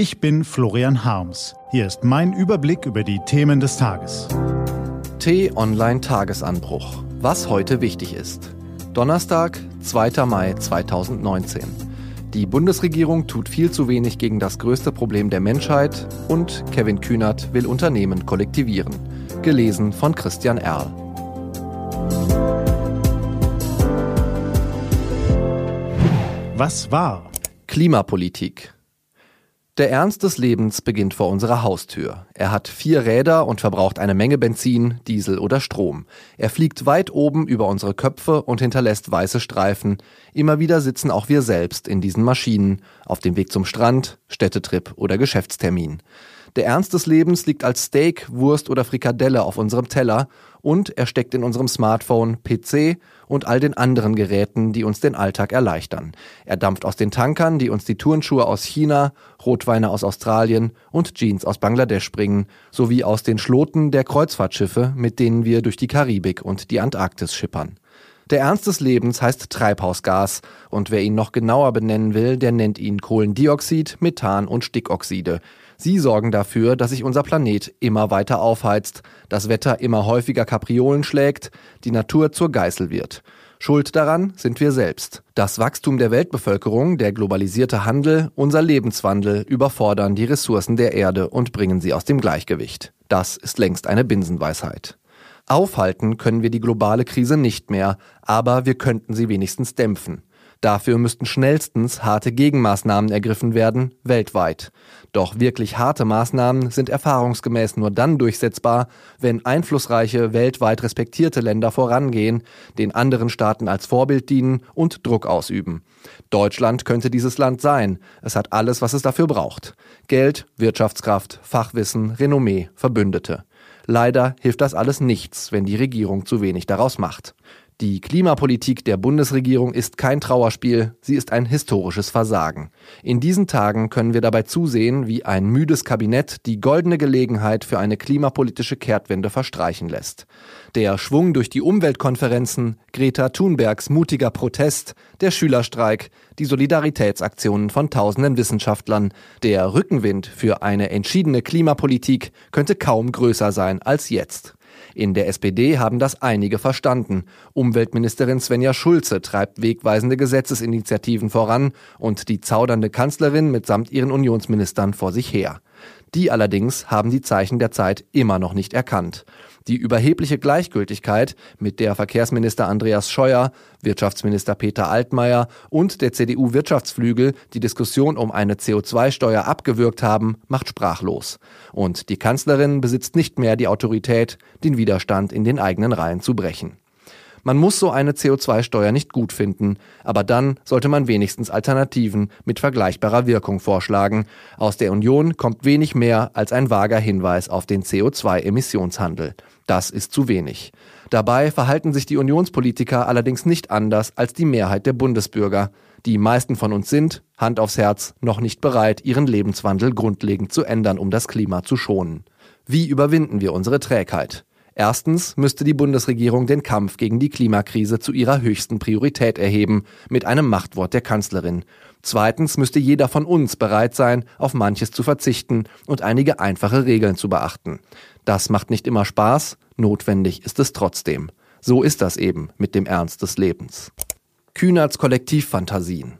Ich bin Florian Harms. Hier ist mein Überblick über die Themen des Tages. T-Online Tagesanbruch. Was heute wichtig ist. Donnerstag, 2. Mai 2019. Die Bundesregierung tut viel zu wenig gegen das größte Problem der Menschheit und Kevin Kühnert will Unternehmen kollektivieren. Gelesen von Christian Erl. Was war? Klimapolitik. Der Ernst des Lebens beginnt vor unserer Haustür. Er hat vier Räder und verbraucht eine Menge Benzin, Diesel oder Strom. Er fliegt weit oben über unsere Köpfe und hinterlässt weiße Streifen. Immer wieder sitzen auch wir selbst in diesen Maschinen, auf dem Weg zum Strand, Städtetrip oder Geschäftstermin. Der Ernst des Lebens liegt als Steak, Wurst oder Frikadelle auf unserem Teller und er steckt in unserem Smartphone, PC und all den anderen Geräten, die uns den Alltag erleichtern. Er dampft aus den Tankern, die uns die Turnschuhe aus China, Rotweine aus Australien und Jeans aus Bangladesch bringen, sowie aus den Schloten der Kreuzfahrtschiffe, mit denen wir durch die Karibik und die Antarktis schippern. Der Ernst des Lebens heißt Treibhausgas und wer ihn noch genauer benennen will, der nennt ihn Kohlendioxid, Methan und Stickoxide. Sie sorgen dafür, dass sich unser Planet immer weiter aufheizt, das Wetter immer häufiger Kapriolen schlägt, die Natur zur Geißel wird. Schuld daran sind wir selbst. Das Wachstum der Weltbevölkerung, der globalisierte Handel, unser Lebenswandel überfordern die Ressourcen der Erde und bringen sie aus dem Gleichgewicht. Das ist längst eine Binsenweisheit. Aufhalten können wir die globale Krise nicht mehr, aber wir könnten sie wenigstens dämpfen. Dafür müssten schnellstens harte Gegenmaßnahmen ergriffen werden, weltweit. Doch wirklich harte Maßnahmen sind erfahrungsgemäß nur dann durchsetzbar, wenn einflussreiche, weltweit respektierte Länder vorangehen, den anderen Staaten als Vorbild dienen und Druck ausüben. Deutschland könnte dieses Land sein. Es hat alles, was es dafür braucht. Geld, Wirtschaftskraft, Fachwissen, Renommee, Verbündete. Leider hilft das alles nichts, wenn die Regierung zu wenig daraus macht. Die Klimapolitik der Bundesregierung ist kein Trauerspiel, sie ist ein historisches Versagen. In diesen Tagen können wir dabei zusehen, wie ein müdes Kabinett die goldene Gelegenheit für eine klimapolitische Kehrtwende verstreichen lässt. Der Schwung durch die Umweltkonferenzen, Greta Thunbergs mutiger Protest, der Schülerstreik, die Solidaritätsaktionen von tausenden Wissenschaftlern, der Rückenwind für eine entschiedene Klimapolitik könnte kaum größer sein als jetzt. In der SPD haben das einige verstanden. Umweltministerin Svenja Schulze treibt wegweisende Gesetzesinitiativen voran und die zaudernde Kanzlerin mitsamt ihren Unionsministern vor sich her. Die allerdings haben die Zeichen der Zeit immer noch nicht erkannt. Die überhebliche Gleichgültigkeit, mit der Verkehrsminister Andreas Scheuer, Wirtschaftsminister Peter Altmaier und der CDU-Wirtschaftsflügel die Diskussion um eine CO2-Steuer abgewürgt haben, macht sprachlos. Und die Kanzlerin besitzt nicht mehr die Autorität, den Widerstand in den eigenen Reihen zu brechen. Man muss so eine CO2-Steuer nicht gut finden, aber dann sollte man wenigstens Alternativen mit vergleichbarer Wirkung vorschlagen. Aus der Union kommt wenig mehr als ein vager Hinweis auf den CO2-Emissionshandel. Das ist zu wenig. Dabei verhalten sich die Unionspolitiker allerdings nicht anders als die Mehrheit der Bundesbürger. Die meisten von uns sind, Hand aufs Herz, noch nicht bereit, ihren Lebenswandel grundlegend zu ändern, um das Klima zu schonen. Wie überwinden wir unsere Trägheit? Erstens müsste die Bundesregierung den Kampf gegen die Klimakrise zu ihrer höchsten Priorität erheben, mit einem Machtwort der Kanzlerin. Zweitens müsste jeder von uns bereit sein, auf manches zu verzichten und einige einfache Regeln zu beachten. Das macht nicht immer Spaß, notwendig ist es trotzdem. So ist das eben mit dem Ernst des Lebens. Kühnerts Kollektivfantasien.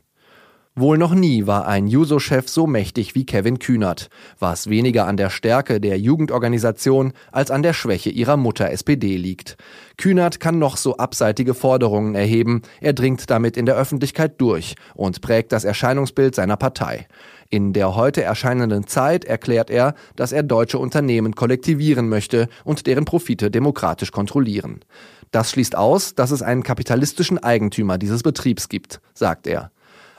Wohl noch nie war ein Juso-Chef so mächtig wie Kevin Kühnert, was weniger an der Stärke der Jugendorganisation als an der Schwäche ihrer Mutter SPD liegt. Kühnert kann noch so abseitige Forderungen erheben, er dringt damit in der Öffentlichkeit durch und prägt das Erscheinungsbild seiner Partei. In der heute erscheinenden Zeit erklärt er, dass er deutsche Unternehmen kollektivieren möchte und deren Profite demokratisch kontrollieren. Das schließt aus, dass es einen kapitalistischen Eigentümer dieses Betriebs gibt, sagt er.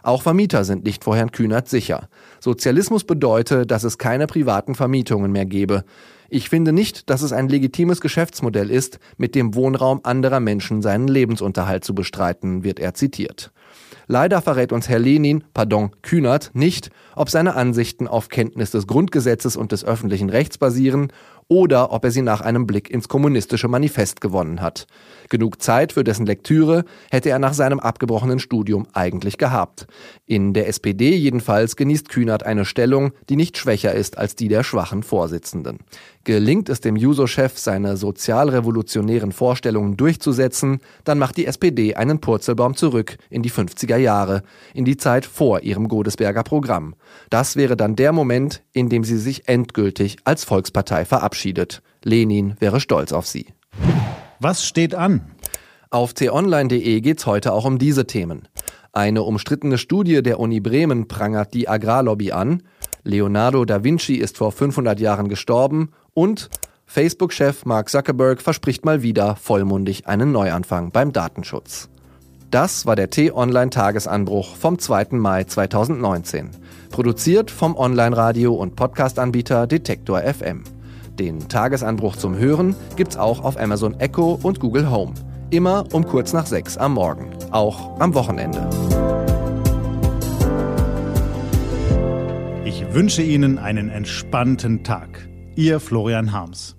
Auch Vermieter sind nicht vor Herrn Kühnert sicher. Sozialismus bedeutet, dass es keine privaten Vermietungen mehr gebe. Ich finde nicht, dass es ein legitimes Geschäftsmodell ist, mit dem Wohnraum anderer Menschen seinen Lebensunterhalt zu bestreiten, wird er zitiert. Leider verrät uns Herr Lenin, pardon, Kühnert, nicht, ob seine Ansichten auf Kenntnis des Grundgesetzes und des öffentlichen Rechts basieren oder ob er sie nach einem Blick ins kommunistische Manifest gewonnen hat. Genug Zeit für dessen Lektüre hätte er nach seinem abgebrochenen Studium eigentlich gehabt. In der SPD jedenfalls genießt Kühnert eine Stellung, die nicht schwächer ist als die der schwachen Vorsitzenden. Gelingt es dem Juso-Chef, seine sozialrevolutionären Vorstellungen durchzusetzen, dann macht die SPD einen Purzelbaum zurück in die 50er Jahre, in die Zeit vor ihrem Godesberger Programm. Das wäre dann der Moment, in dem sie sich endgültig als Volkspartei verabschiedet. Lenin wäre stolz auf sie. Was steht an? Auf t-online.de geht's heute auch um diese Themen. Eine umstrittene Studie der Uni Bremen prangert die Agrarlobby an. Leonardo da Vinci ist vor 500 Jahren gestorben und Facebook-Chef Mark Zuckerberg verspricht mal wieder vollmundig einen Neuanfang beim Datenschutz. Das war der T-Online-Tagesanbruch vom 2. Mai 2019. Produziert vom Online-Radio- und Podcast-Anbieter Detektor FM. Den Tagesanbruch zum Hören gibt's auch auf Amazon Echo und Google Home. Immer um kurz nach sechs am Morgen. Auch am Wochenende. Ich wünsche Ihnen einen entspannten Tag. Ihr Florian Harms.